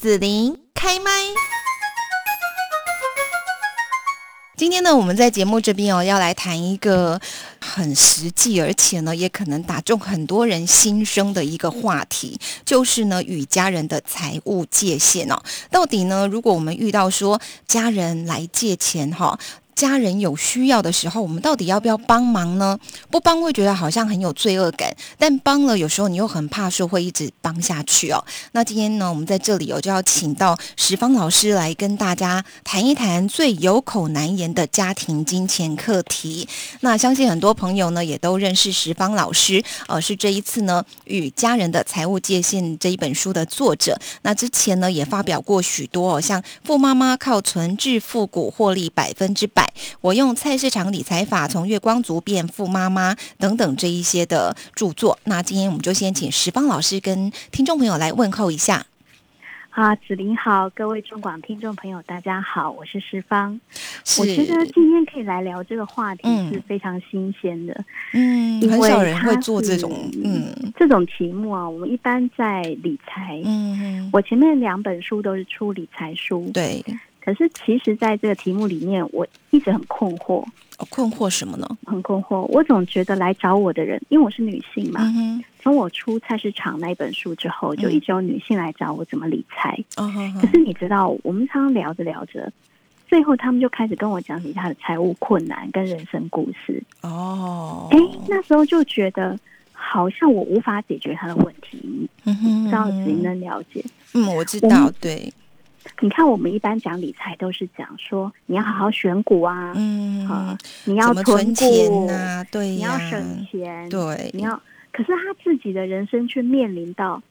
紫琳开麦。今天呢，我们在节目这边哦，要来谈一个很实际，而且呢，也可能打中很多人心声的一个话题，就是呢，与家人的财务界限哦。到底呢，如果我们遇到说家人来借钱哈？家人有需要的时候，我们到底要不要帮忙呢？不帮会觉得好像很有罪恶感，但帮了有时候你又很怕说会一直帮下去哦。那今天呢，我们在这里哦就要请到石方老师来跟大家谈一谈最有口难言的家庭金钱课题。那相信很多朋友呢也都认识石方老师，呃，是这一次呢与家人的财务界限这一本书的作者。那之前呢也发表过许多哦，像富妈妈靠存致富股获利百分之百。我用菜市场理财法从月光族变富妈妈等等这一些的著作。那今天我们就先请石方老师跟听众朋友来问候一下。啊，子琳好，各位中广听众朋友，大家好，我是石方。我觉得今天可以来聊这个话题是非常新鲜的。嗯，很少人会做这种嗯这种题目啊。我们一般在理财，嗯，我前面两本书都是出理财书，对。可是，其实，在这个题目里面，我一直很困惑。困惑什么呢？很困惑。我总觉得来找我的人，因为我是女性嘛。从我出菜市场那一本书之后，就一直有女性来找我怎么理财。可是你知道，我们常常聊着聊着，最后他们就开始跟我讲起他的财务困难跟人生故事。哦，哎，那时候就觉得好像我无法解决他的问题。嗯哼，不知道谁能了解？嗯，我知道，对。你看，我们一般讲理财都是讲说你要好好选股啊，嗯，啊，你要存钱啊，对你要省钱，对，你要。可是他自己的人生却面临到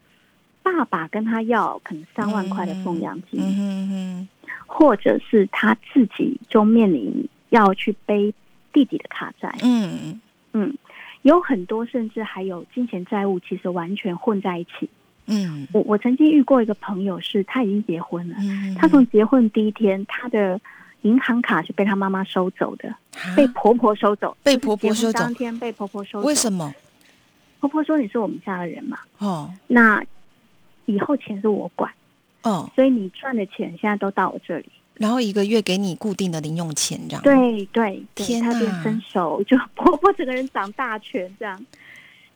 爸爸跟他要可能三万块的奉养金，嗯嗯，或者是他自己就面临要去背弟弟的卡债，嗯嗯，有很多甚至还有金钱债务，其实完全混在一起。嗯，我我曾经遇过一个朋友，是他已经结婚了。嗯，他从结婚第一天，他的银行卡是被他妈妈收走的，被婆婆收走，被婆婆收走。当天被婆婆收走。为什么？婆婆说你是我们家的人嘛。哦。那以后钱是我管。哦。所以你赚的钱现在都到我这里。然后一个月给你固定的零用钱，这样。对对。天他变分手，就婆婆整个人长大权这样。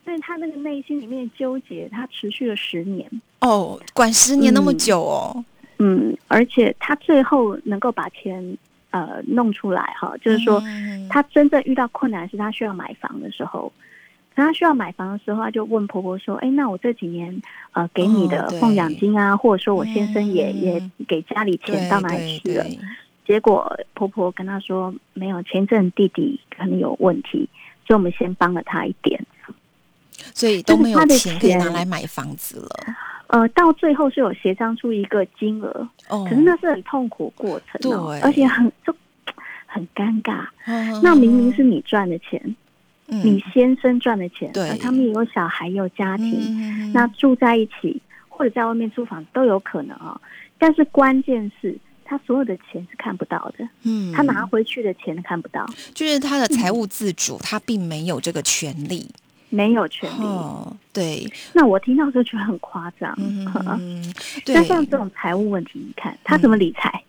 但是他那个内心里面纠结，他持续了十年哦，管十年那么久哦，嗯，而且他最后能够把钱呃弄出来哈，就是说他真正遇到困难是他需要买房的时候，他需要买房的时候，他就问婆婆说：“哎，那我这几年呃给你的奉养金啊，或者说我先生也也给家里钱到哪里去了？”结果婆婆跟他说：“没有，前阵弟弟可能有问题，所以我们先帮了他一点。”所以都没有钱可以拿来买房子了。呃，到最后是有协商出一个金额，哦，可是那是很痛苦过程，对，而且很就很尴尬。那明明是你赚的钱，你先生赚的钱，对，他们也有小孩有家庭，那住在一起或者在外面租房都有可能啊。但是关键是他所有的钱是看不到的，嗯，他拿回去的钱看不到，就是他的财务自主，他并没有这个权利。没有权利，对。那我听到就觉得很夸张。嗯，那像这种财务问题，你看他怎么理财？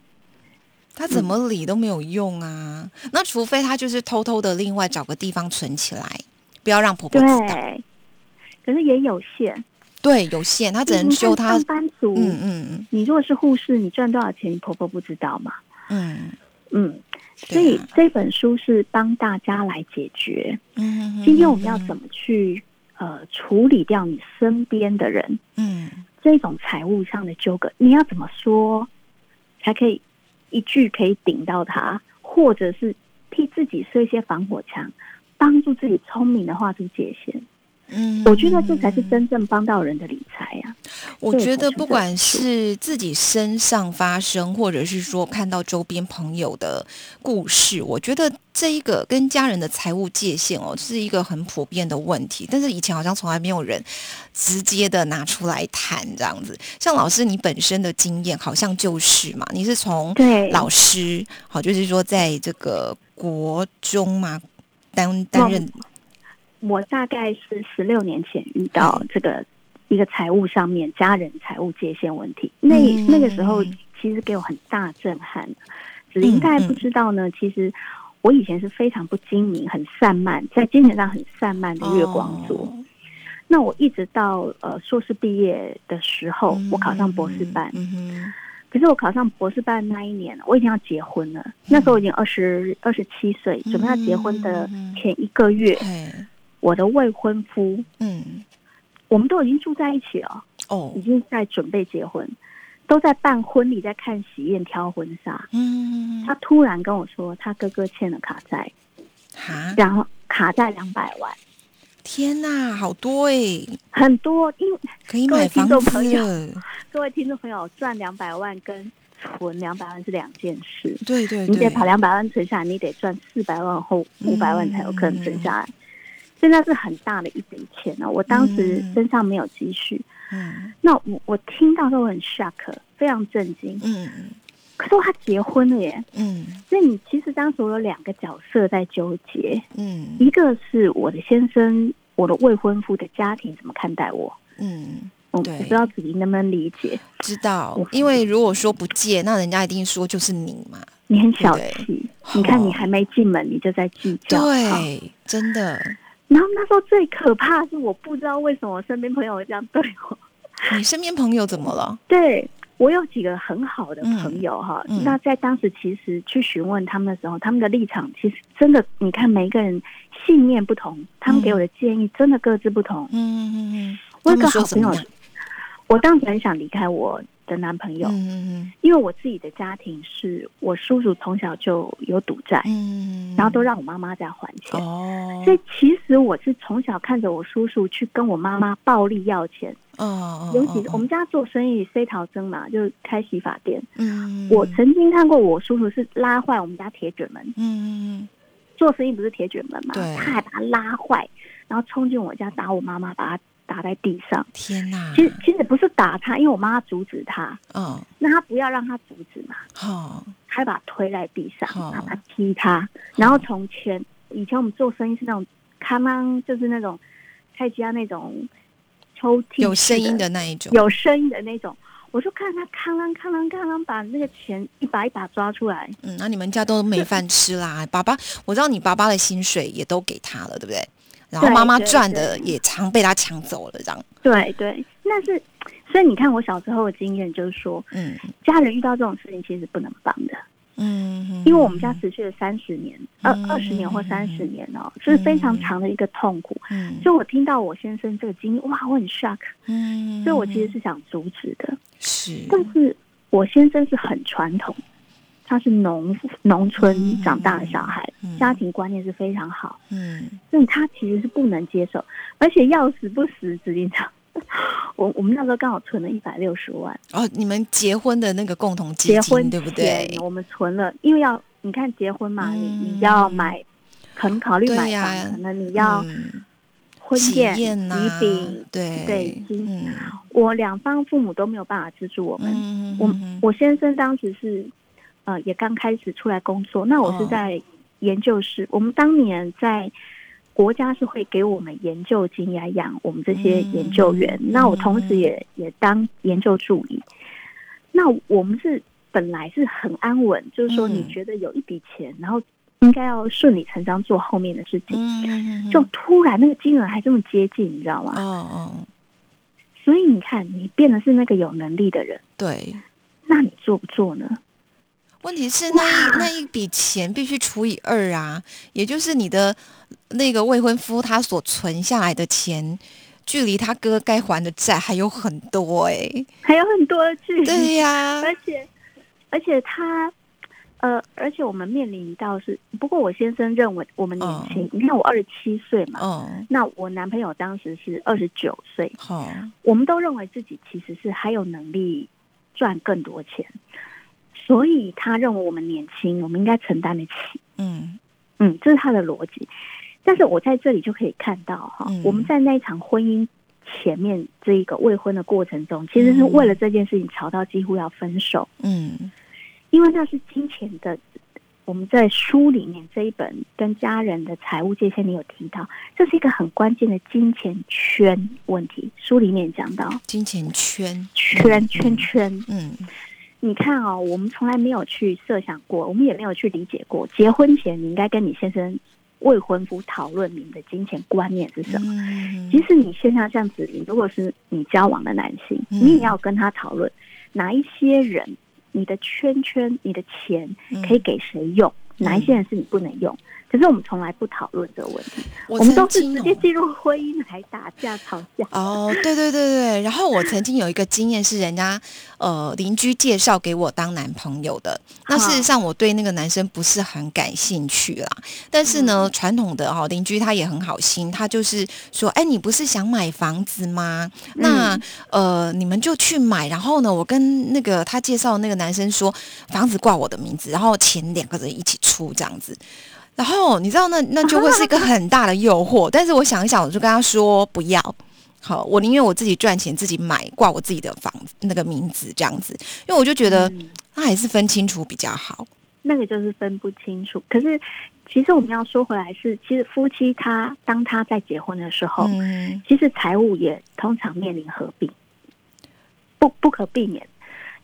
他怎么理都没有用啊。那除非他就是偷偷的另外找个地方存起来，不要让婆婆知道。可是也有限，对，有限。他只能修他上班族。嗯嗯。你如果是护士，你赚多少钱，你婆婆不知道吗？嗯嗯。所以这本书是帮大家来解决。嗯，今天我们要怎么去呃处理掉你身边的人？嗯，这种财务上的纠葛，你要怎么说才可以一句可以顶到他，或者是替自己设一些防火墙，帮助自己聪明的画出界限？嗯，我觉得这才是真正帮到人的理财呀。我觉得不管是自己身上发生，或者是说看到周边朋友的故事，我觉得这一个跟家人的财务界限哦，是一个很普遍的问题。但是以前好像从来没有人直接的拿出来谈这样子。像老师你本身的经验，好像就是嘛，你是从老师好，就是说在这个国中嘛担担任。我大概是十六年前遇到这个一个财务上面家人财务界限问题。那那个时候其实给我很大震撼。只是大家不知道呢，其实我以前是非常不精明、很散漫，在精神上很散漫的月光族。那我一直到呃硕士毕业的时候，我考上博士班。可是我考上博士班那一年，我已经要结婚了。那时候我已经二十二十七岁，准备要结婚的前一个月，我的未婚夫，嗯，我们都已经住在一起了，哦，已经在准备结婚，都在办婚礼，在看喜宴、挑婚纱。嗯，他突然跟我说，他哥哥欠了卡债，然后卡债两百万。天呐，好多哎，很多，因为可以买房子。各位听众朋友，赚两百万跟存两百万是两件事。对对，你得把两百万存下来，你得赚四百万或五百万才有可能存下来。现在是很大的一笔钱呢，我当时身上没有积蓄。嗯，那我我听到都很 shock，非常震惊。嗯嗯，可是他结婚了耶。嗯，所以你其实当时我有两个角色在纠结。嗯，一个是我的先生，我的未婚夫的家庭怎么看待我？嗯，我不知道子怡能不能理解。知道，因为如果说不借，那人家一定说就是你嘛。你很小气，你看你还没进门，你就在计较。对，真的。然后那时候最可怕是，我不知道为什么我身边朋友会这样对我。你身边朋友怎么了？对我有几个很好的朋友哈，那在当时其实去询问他们的时候，他们的立场其实真的，你看每一个人信念不同，他们给我的建议真的各自不同。嗯嗯嗯。我有个好朋友，我当时很想离开我。的男朋友，嗯因为我自己的家庭是我叔叔从小就有赌债，嗯，然后都让我妈妈在还钱，哦，所以其实我是从小看着我叔叔去跟我妈妈暴力要钱，哦，尤其我们家做生意非逃生嘛，就开洗发店，嗯，我曾经看过我叔叔是拉坏我们家铁卷门，嗯，做生意不是铁卷门嘛，对，他还把它拉坏，然后冲进我家打我妈妈，把他。打在地上，天哪！其实其实不是打他，因为我妈妈阻止他。嗯，那他不要让他阻止嘛。哦，还把他推在地上，然后他踢他。然后从前以前我们做生意是那种康啷，就是那种菜家那种抽屉有声音的那一种，有声音的那种。我就看他康啷康啷康啷把那个钱一把一把抓出来。嗯，那你们家都没饭吃啦。爸爸，我知道你爸爸的薪水也都给他了，对不对？然后妈妈赚的也常被他抢走了，这样。对对，那是所以你看我小时候的经验就是说，嗯，家人遇到这种事情其实不能帮的，嗯，因为我们家持续了三十年、二二十年或三十年哦，是非常长的一个痛苦。嗯，所以我听到我先生这个经历，哇，我很 shock，嗯，所以我其实是想阻止的，是，但是我先生是很传统。他是农农村长大的小孩，家庭观念是非常好，嗯，所以他其实是不能接受，而且要死不死，指定他，我我们那时候刚好存了一百六十万。哦，你们结婚的那个共同基金对不对？我们存了，因为要你看结婚嘛，你你要买，可能考虑买房，可能你要婚宴礼饼，对。对，嗯，我两方父母都没有办法资助我们，我我先生当时是。呃，也刚开始出来工作。那我是在研究室。我们当年在国家是会给我们研究金来养我们这些研究员。那我同时也也当研究助理。那我们是本来是很安稳，就是说你觉得有一笔钱，然后应该要顺理成章做后面的事情，就突然那个金额还这么接近，你知道吗？哦哦。所以你看，你变的是那个有能力的人。对。那你做不做呢？问题是那一那一笔钱必须除以二啊，也就是你的那个未婚夫他所存下来的钱，距离他哥该还的债还有很多哎，还有很多距离。对呀，而且而且他呃，而且我们面临到是，不过我先生认为我们年轻，你看我二十七岁嘛，嗯那我男朋友当时是二十九岁，哦，我们都认为自己其实是还有能力赚更多钱。所以他认为我们年轻，我们应该承担得起。嗯嗯，这是他的逻辑。但是我在这里就可以看到哈，我们在那一场婚姻前面这一个未婚的过程中，其实是为了这件事情吵到几乎要分手。嗯，因为那是金钱的我们在书里面这一本跟家人的财务界限，你有提到，这是一个很关键的金钱圈问题。书里面讲到金钱圈圈圈圈，嗯，你看哦，我们从来没有去设想过，我们也没有去理解过，结婚前你应该跟你先生、未婚夫讨论你们的金钱观念是什么。即使你现在这样子，如果是你交往的男性，你也要跟他讨论哪一些人。你的圈圈，你的钱可以给谁用？哪一些人是你不能用？可是我们从来不讨论这个问题，我们都是直接进入婚姻来打架吵架。哦，对对对对。然后我曾经有一个经验是，人家呃邻居介绍给我当男朋友的。那事实上我对那个男生不是很感兴趣啦。但是呢，传统的哈邻居他也很好心，他就是说，哎，你不是想买房子吗？那呃你们就去买。然后呢，我跟那个他介绍那个男生说，房子挂我的名字，然后钱两个人一起出这样子。然后你知道那那就会是一个很大的诱惑，但是我想一想，我就跟他说不要，好，我宁愿我自己赚钱自己买挂我自己的房子那个名字这样子，因为我就觉得那还是分清楚比较好。那个就是分不清楚，可是其实我们要说回来是，其实夫妻他当他在结婚的时候，嗯其实财务也通常面临合并，不不可避免。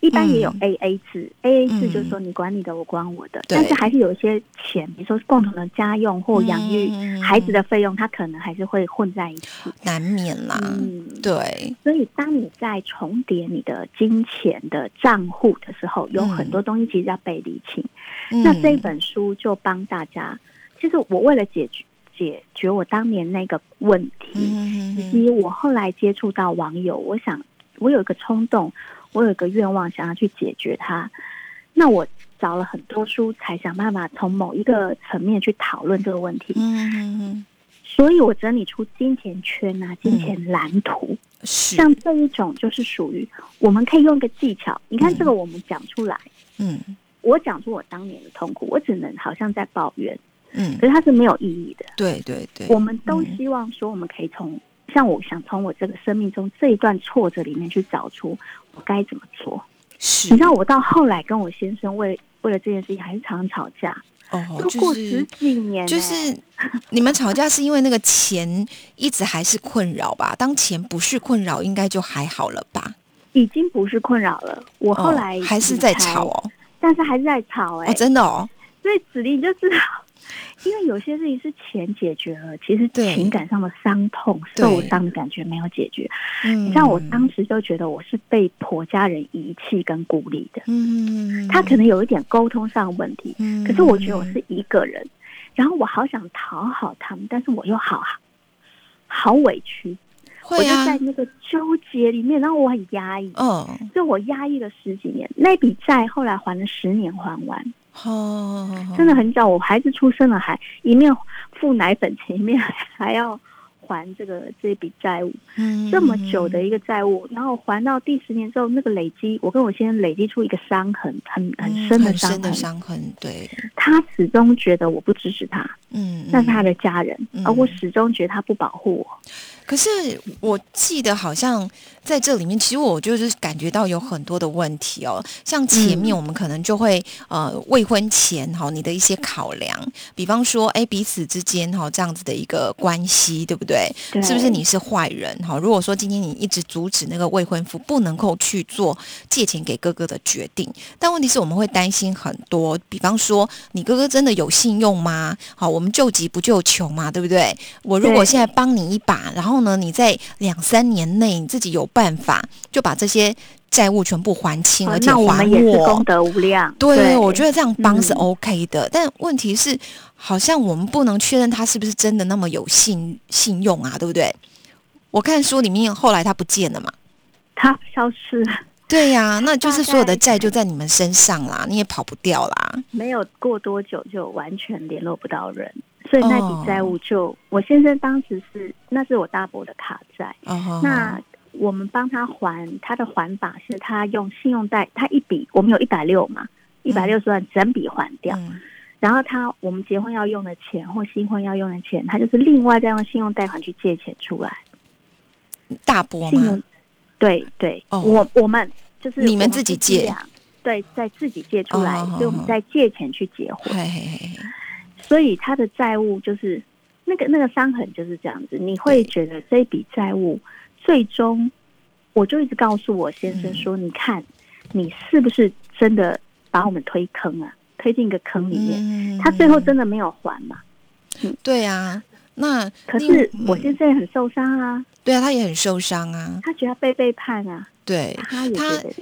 一般也有 A A 制，A A 制就是说你管你的，我管我的，但是还是有一些钱，比如说共同的家用或养育孩子的费用，它可能还是会混在一起，难免啦。嗯，对。所以当你在重叠你的金钱的账户的时候，有很多东西其实要被理清。那这本书就帮大家，其实我为了解决解决我当年那个问题，以及我后来接触到网友，我想我有一个冲动。我有一个愿望，想要去解决它。那我找了很多书，才想办法从某一个层面去讨论这个问题。嗯嗯嗯。所以我整理出金钱圈啊，金钱蓝图。是。像这一种，就是属于我们可以用一个技巧。你看这个，我们讲出来。嗯。我讲出我当年的痛苦，我只能好像在抱怨。嗯。可是它是没有意义的。对对对。我们都希望说，我们可以从。像我想从我这个生命中这一段挫折里面去找出我该怎么做。是，你知道我到后来跟我先生为为了这件事情还是常常吵架。哦，都过十几年，就是 你们吵架是因为那个钱一直还是困扰吧？当钱不是困扰，应该就还好了吧？已经不是困扰了。我后来还是在吵哦，但是还是在吵哎，真的哦。所以子立就知道。因为有些事情是钱解决了，其实情感上的伤痛、受伤的感觉没有解决。你，像我当时就觉得我是被婆家人遗弃跟孤立的。嗯，他可能有一点沟通上的问题。嗯，可是我觉得我是一个人，然后我好想讨好他们，但是我又好好委屈，我就在那个纠结里面，然后我很压抑。嗯，所以我压抑了十几年，那笔债后来还了十年还完。哦，真的很早，我孩子出生了，还一面付奶粉钱，一面还要还这个这笔债务，嗯，这么久的一个债务，然后还到第十年之后，那个累积，我跟我先生累积出一个伤痕，很很深的伤痕，伤痕，对，他始终觉得我不支持他，嗯，那是他的家人，而我始终觉得他不保护我。可是我记得好像在这里面，其实我就是感觉到有很多的问题哦。像前面我们可能就会呃未婚前哈你的一些考量，比方说哎彼此之间哈这样子的一个关系，对不对？是不是你是坏人哈？如果说今天你一直阻止那个未婚夫不能够去做借钱给哥哥的决定，但问题是我们会担心很多，比方说你哥哥真的有信用吗？好，我们救急不救穷嘛，对不对？我如果现在帮你一把，然后呢？你在两三年内，你自己有办法就把这些债务全部还清，而且还我功德无量。对，我觉得这样帮是 OK 的。但问题是，好像我们不能确认他是不是真的那么有信信用啊，对不对？我看书里面后来他不见了嘛，他消失了。对呀，那就是所有的债就在你们身上啦，你也跑不掉啦。没有过多久就完全联络不到人。所以那笔债务就我先生当时是那是我大伯的卡债，那我们帮他还，他的还法是他用信用贷，他一笔我们有一百六嘛，一百六十万整笔还掉，然后他我们结婚要用的钱或新婚要用的钱，他就是另外再用信用贷款去借钱出来。大伯吗？对对，我我们就是你们自己借。对，再自己借出来，所以我们再借钱去结婚。所以他的债务就是那个那个伤痕就是这样子。你会觉得这笔债务最终，我就一直告诉我先生说：“你看，你是不是真的把我们推坑啊？推进一个坑里面？他最后真的没有还嘛？”嗯，对啊。那可是我先生也很受伤啊。对啊，他也很受伤啊。他觉得被背叛啊。对，他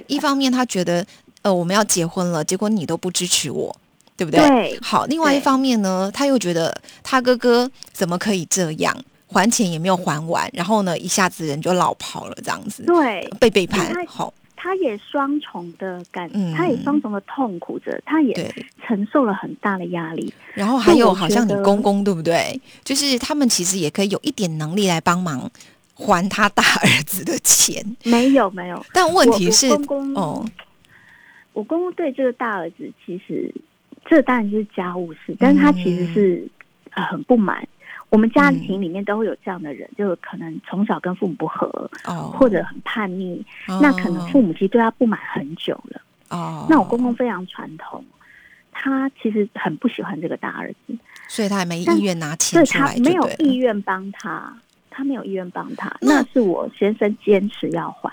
一方面他觉得呃我们要结婚了，结果你都不支持我，对不对？对。好，另外一方面呢，他又觉得他哥哥怎么可以这样，还钱也没有还完，然后呢一下子人就老跑了，这样子。对，被背叛。好，他也双重的感，他也双重的痛苦着，他也承受了很大的压力。然后还有好像你公公对不对？就是他们其实也可以有一点能力来帮忙。还他大儿子的钱？没有没有，但问题是，公公哦，我公公对这个大儿子其实这当然就是家务事，但是他其实是呃很不满。我们家庭里面都会有这样的人，就可能从小跟父母不和，哦，或者很叛逆，那可能父母其实对他不满很久了。哦，那我公公非常传统，他其实很不喜欢这个大儿子，所以他还没意愿拿钱出来，没有意愿帮他。他没有意愿帮他，那是我先生坚持要还。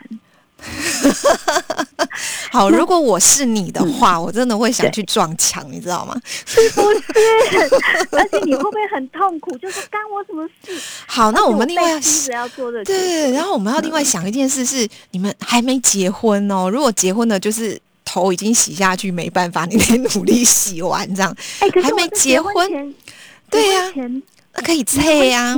好，如果我是你的话，我真的会想去撞墙，你知道吗？是不是？而且你会不会很痛苦？就是干我什么事？好，那我们另外要要做的对，然后我们要另外想一件事是，你们还没结婚哦。如果结婚了，就是头已经洗下去，没办法，你得努力洗完这样。哎，还没结婚，对呀，那可以退呀。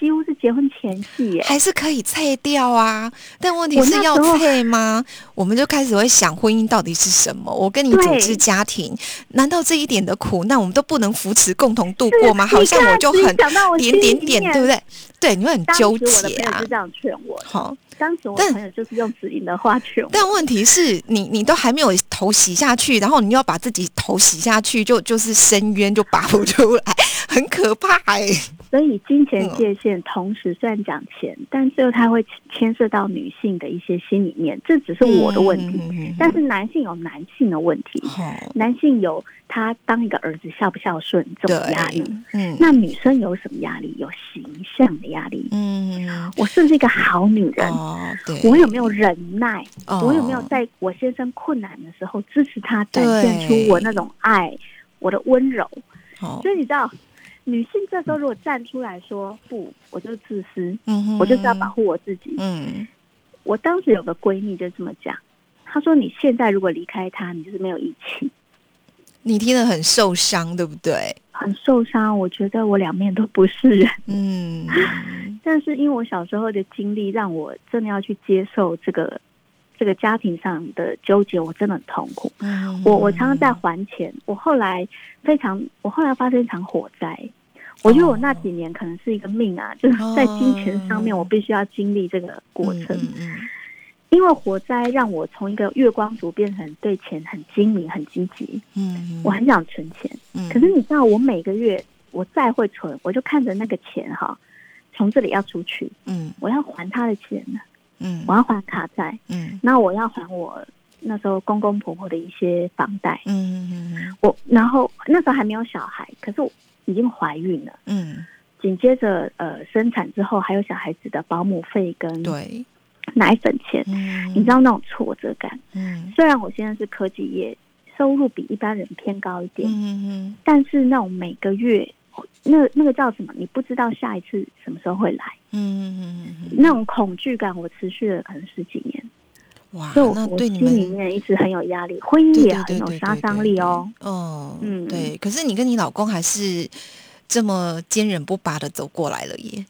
几乎是结婚前戏，耶，还是可以拆掉啊？但问题是要拆吗？我们就开始会想，婚姻到底是什么？我跟你组织家庭，难道这一点的苦难我们都不能扶持共同度过吗？好像我就很点点点，对不对？对，你会很纠结啊。就这样劝我，好。当时我朋友就是用指引的话劝我，但问题是你，你都还没有头洗下去，然后你要把自己头洗下去，就就是深渊就拔不出来，很可怕哎。所以金钱界限同时虽然讲钱，但最后它会牵涉到女性的一些心里面，这只是我的问题。但是男性有男性的问题，男性有他当一个儿子孝不孝顺这种压力。嗯，那女生有什么压力？有形象的压力。嗯，我是不是一个好女人？哦，我有没有忍耐？我有没有在我先生困难的时候支持他，展现出我那种爱，我的温柔？所以你知道。女性这时候如果站出来说不，我就自私，我就是要保护我自己。嗯，我当时有个闺蜜就这么讲，她说：“你现在如果离开他，你就是没有义气。”你听得很受伤，对不对？很受伤，我觉得我两面都不是人。嗯，但是因为我小时候的经历，让我真的要去接受这个。这个家庭上的纠结，我真的很痛苦。我我常常在还钱。我后来非常，我后来发生一场火灾。我觉得我那几年可能是一个命啊，就是在金钱上面，我必须要经历这个过程。因为火灾让我从一个月光族变成对钱很精明、很积极。嗯，我很想存钱。嗯，可是你知道，我每个月我再会存，我就看着那个钱哈，从这里要出去。嗯，我要还他的钱呢。嗯，我要还卡债，嗯，那我要还我那时候公公婆婆的一些房贷，嗯嗯嗯，我然后那时候还没有小孩，可是我已经怀孕了，嗯，紧接着呃生产之后还有小孩子的保姆费跟对。奶粉钱，你知道那种挫折感，嗯，虽然我现在是科技业，收入比一般人偏高一点，嗯嗯，但是那种每个月。那那个叫什么？你不知道下一次什么时候会来。嗯嗯嗯那种恐惧感，我持续了可能十几年。哇，那对你们里面一直很有压力，婚姻也很有杀伤力哦。哦，嗯，对。可是你跟你老公还是这么坚韧不拔的走过来了耶。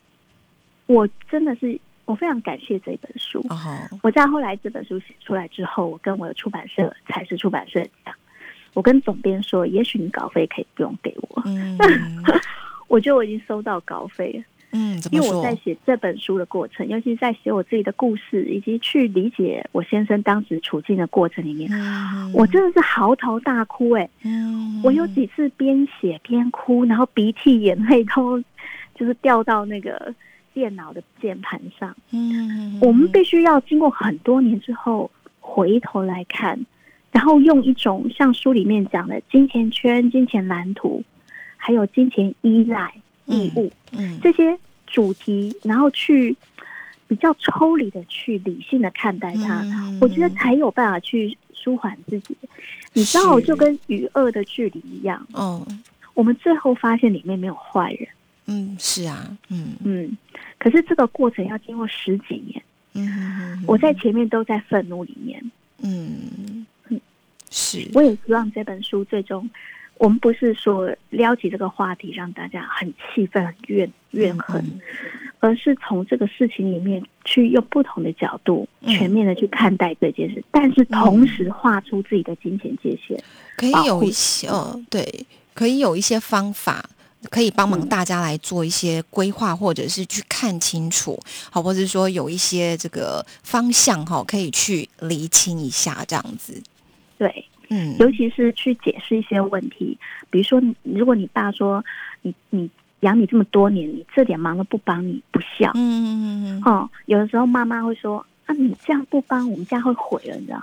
我真的是，我非常感谢这本书。哦，我在后来这本书写出来之后，我跟我的出版社才是出版社讲。我跟总编说，也许你稿费可以不用给我。嗯，我觉得我已经收到稿费了。嗯，因为我在写这本书的过程，尤其是在写我自己的故事，以及去理解我先生当时处境的过程里面，我真的是嚎啕大哭。哎，我有几次边写边哭，然后鼻涕眼泪都就是掉到那个电脑的键盘上。嗯，我们必须要经过很多年之后回头来看。然后用一种像书里面讲的金钱圈、金钱蓝图，还有金钱依赖义务，嗯，这些主题，然后去比较抽离的去理性的看待它，我觉得才有办法去舒缓自己。你知道，就跟与恶的距离一样，哦，我们最后发现里面没有坏人，嗯，是啊，嗯。嗯，可是这个过程要经过十几年，嗯，我在前面都在愤怒里面，嗯。是，我也希望这本书最终，我们不是说撩起这个话题让大家很气愤、很怨怨恨，而是从这个事情里面去用不同的角度全面的去看待这件事，但是同时画出自己的金钱界限，可以有一些，嗯，对，可以有一些方法可以帮忙大家来做一些规划，或者是去看清楚，好，或者说有一些这个方向哈，可以去厘清一下这样子。对，嗯，尤其是去解释一些问题，比如说，如果你爸说你你养你这么多年，你这点忙都不帮你，不孝，嗯嗯嗯嗯，哦，有的时候妈妈会说啊，你这样不帮，我们家会毁了，你知道？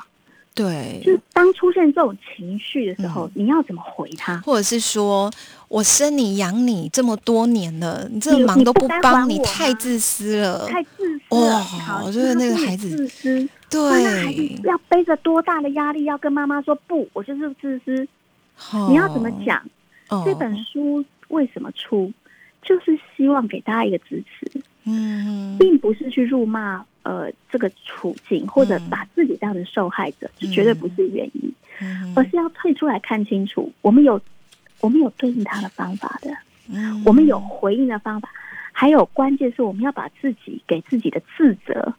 对，就是当出现这种情绪的时候，你要怎么回他？或者是说我生你养你这么多年了，你这忙都不帮，你太自私了，太自私哇！我觉得那个孩子自私，对，那孩子要背着多大的压力，要跟妈妈说不，我就是自私。你要怎么讲？这本书为什么出？就是希望给大家一个支持，嗯，并不是去辱骂。呃，这个处境或者把自己当成受害者，这绝对不是原因，而是要退出来看清楚，我们有我们有对应他的方法的，我们有回应的方法，还有关键是我们要把自己给自己的自责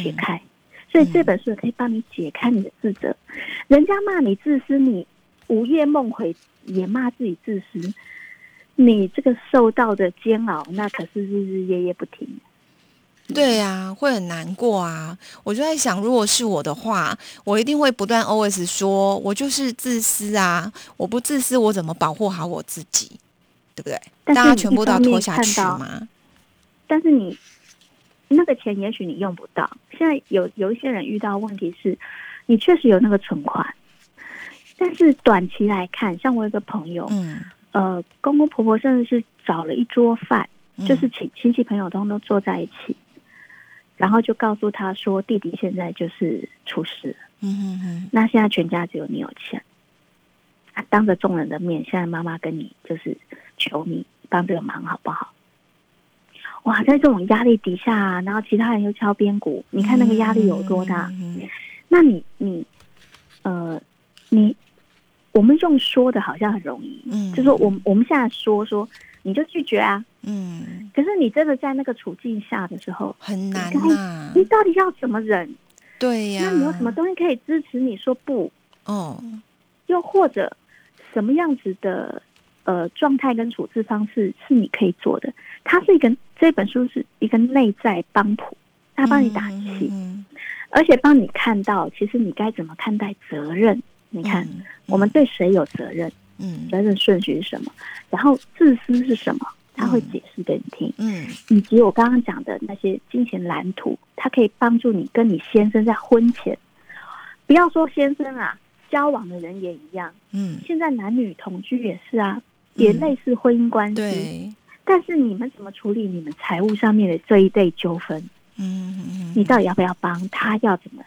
解开，所以这本书可以帮你解开你的自责。人家骂你自私，你午夜梦回也骂自己自私，你这个受到的煎熬，那可是日日夜夜不停。对呀，会很难过啊！我就在想，如果是我的话，我一定会不断 OS 说，我就是自私啊！我不自私，我怎么保护好我自己？对不对？大家全部都要拖下去吗？但是你那个钱，也许你用不到。现在有有一些人遇到问题是，你确实有那个存款，但是短期来看，像我有个朋友，嗯，呃，公公婆婆甚至是找了一桌饭，就是请亲戚朋友通都坐在一起。然后就告诉他说：“弟弟现在就是出事，嗯嗯嗯，那现在全家只有你有钱。啊，当着众人的面，现在妈妈跟你就是求你帮这个忙好不好？哇，在这种压力底下，然后其他人又敲边鼓，你看那个压力有多大？那你你呃，你我们用说的好像很容易，嗯，就说我我们现在说说。”你就拒绝啊，嗯，可是你真的在那个处境下的时候很难啊。你到底要怎么忍？对呀，那你有什么东西可以支持你说不？哦，又或者什么样子的呃状态跟处置方式是你可以做的？它是一个这本书是一个内在帮谱，它帮你打气，而且帮你看到其实你该怎么看待责任。你看，我们对谁有责任？嗯，责任顺序是什么？然后自私是什么？他会解释给你听。嗯，以及我刚刚讲的那些金钱蓝图，他可以帮助你跟你先生在婚前，不要说先生啊，交往的人也一样。嗯，现在男女同居也是啊，也类似婚姻关系。对，但是你们怎么处理你们财务上面的这一类纠纷？嗯嗯嗯，你到底要不要帮他？要怎么？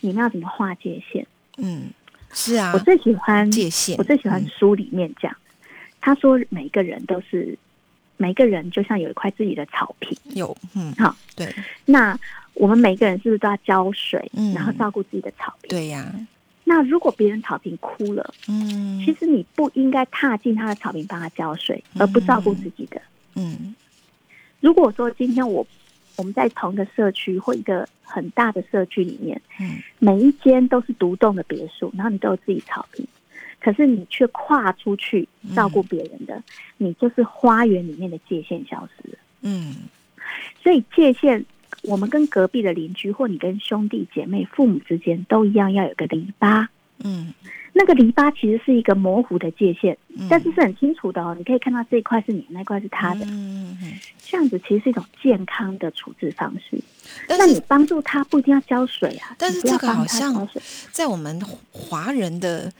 你们要怎么划界限？嗯。是啊，我最喜欢界限。我最喜欢书里面讲，他说每个人都是每个人就像有一块自己的草坪，有嗯好对。那我们每个人是不是都要浇水，然后照顾自己的草坪？对呀。那如果别人草坪枯了，嗯，其实你不应该踏进他的草坪帮他浇水，而不照顾自己的。嗯。如果说今天我。我们在同一个社区或一个很大的社区里面，嗯，每一间都是独栋的别墅，然后你都有自己草坪，可是你却跨出去照顾别人的，你就是花园里面的界限消失了。嗯，所以界限，我们跟隔壁的邻居或你跟兄弟姐妹、父母之间都一样，要有个篱笆。嗯，那个篱笆其实是一个模糊的界限，但是是很清楚的哦。你可以看到这一块是你，那块是他的。嗯这样子其实是一种健康的处置方式。那你帮助他不一定要浇水啊，但是这个好像在我们华人的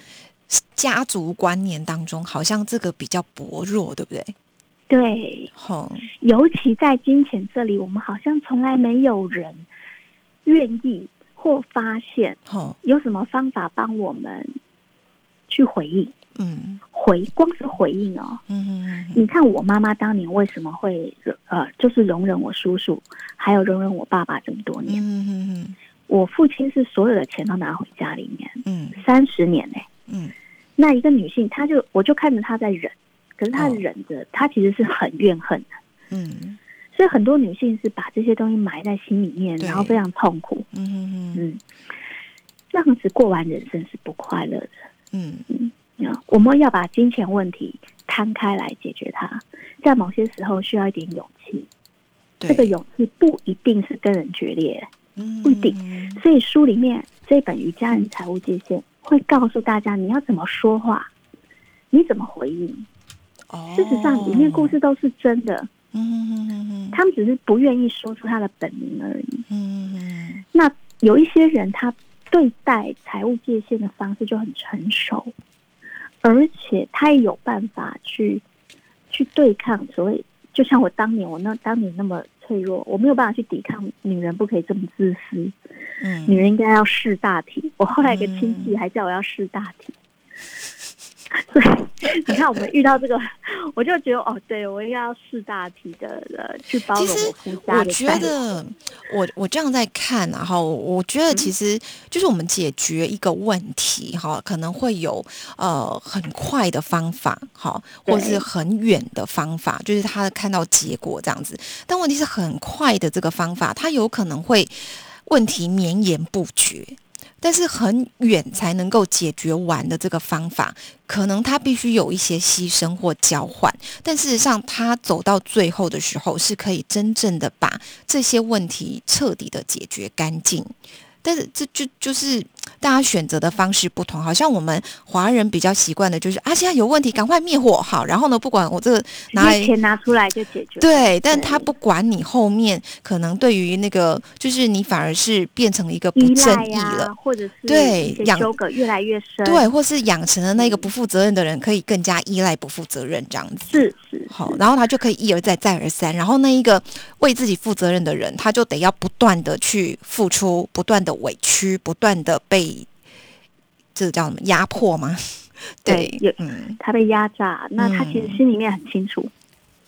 家族观念当中，好像这个比较薄弱，对不对？对，好，尤其在金钱这里，我们好像从来没有人愿意或发现，哦，有什么方法帮我们去回应？嗯，回光是回应哦，嗯嗯你看我妈妈当年为什么会呃，就是容忍我叔叔，还有容忍我爸爸这么多年？嗯嗯嗯，我父亲是所有的钱都拿回家里面，嗯，三十年呢，嗯，那一个女性，她就我就看着她在忍。可是她忍着，她其实是很怨恨的。嗯，所以很多女性是把这些东西埋在心里面，然后非常痛苦。嗯嗯嗯，这样子过完人生是不快乐的。嗯嗯，我们要把金钱问题摊开来解决它，在某些时候需要一点勇气。这个勇气不一定是跟人决裂，不一定。所以书里面这本《与家人财务界限》会告诉大家你要怎么说话，你怎么回应。事实上，里面故事都是真的。嗯他们只是不愿意说出他的本名而已。嗯那有一些人，他对待财务界限的方式就很成熟，而且他也有办法去去对抗所谓，就像我当年，我那当年那么脆弱，我没有办法去抵抗女人不可以这么自私。嗯，女人应该要识大体。我后来一个亲戚还叫我要识大体。对，你看我们遇到这个，我就觉得哦，对我应该要四大体的呃去包容我觉得我我这样在看啊，哈，我觉得其实就是我们解决一个问题哈，可能会有呃很快的方法哈，或是很远的方法，就是他看到结果这样子。但问题是很快的这个方法，它有可能会问题绵延不绝。但是很远才能够解决完的这个方法，可能他必须有一些牺牲或交换。但事实上，他走到最后的时候，是可以真正的把这些问题彻底的解决干净。但是这就就是大家选择的方式不同，好像我们华人比较习惯的就是啊，现在有问题赶快灭火好，然后呢，不管我这个拿钱拿出来就解决。对，但他不管你后面可能对于那个，就是你反而是变成了一个不正义了，或者是对养纠葛越来越深，对，或是养成了那个不负责任的人，可以更加依赖不负责任这样子。是是好，然后他就可以一而再再而三，然后那一个为自己负责任的人，他就得要不断的去付出，不断的委屈。不断的被这叫什么压迫吗？对，嗯，他被压榨，那他其实心里面很清楚。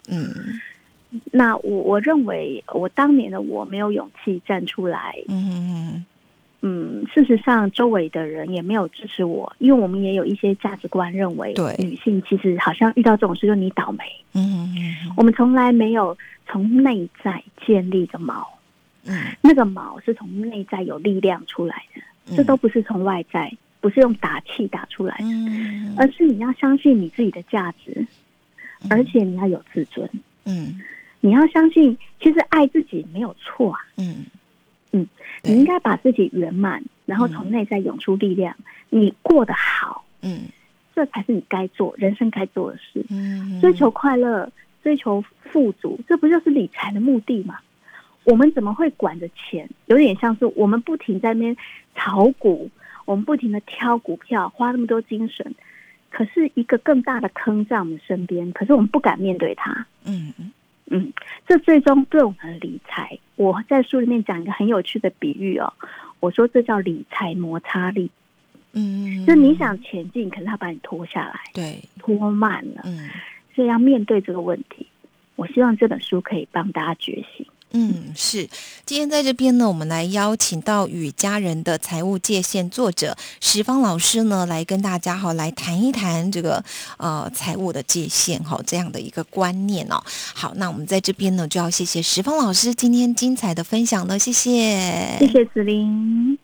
嗯，那我我认为，我当年的我没有勇气站出来。嗯嗯嗯，事实上，周围的人也没有支持我，因为我们也有一些价值观，认为对女性其实好像遇到这种事就你倒霉。嗯嗯，我们从来没有从内在建立的锚。嗯，那个锚是从内在有力量出来的，这都不是从外在，不是用打气打出来的，而是你要相信你自己的价值，而且你要有自尊。嗯，你要相信，其实爱自己没有错啊。嗯嗯，你应该把自己圆满，然后从内在涌出力量，你过得好。嗯，这才是你该做人生该做的事。嗯，追求快乐，追求富足，这不就是理财的目的吗？我们怎么会管着钱？有点像是我们不停在那边炒股，我们不停的挑股票，花那么多精神，可是一个更大的坑在我们身边，可是我们不敢面对它。嗯嗯嗯，这最终对我们的理财，我在书里面讲一个很有趣的比喻哦，我说这叫理财摩擦力。嗯，就你想前进，可是他把你拖下来，对，拖慢了。嗯，所以要面对这个问题，我希望这本书可以帮大家觉醒。嗯，是。今天在这边呢，我们来邀请到与家人的财务界限作者石方老师呢，来跟大家哈来谈一谈这个呃财务的界限哈这样的一个观念哦。好，那我们在这边呢，就要谢谢石方老师今天精彩的分享了，谢谢，谢谢子琳。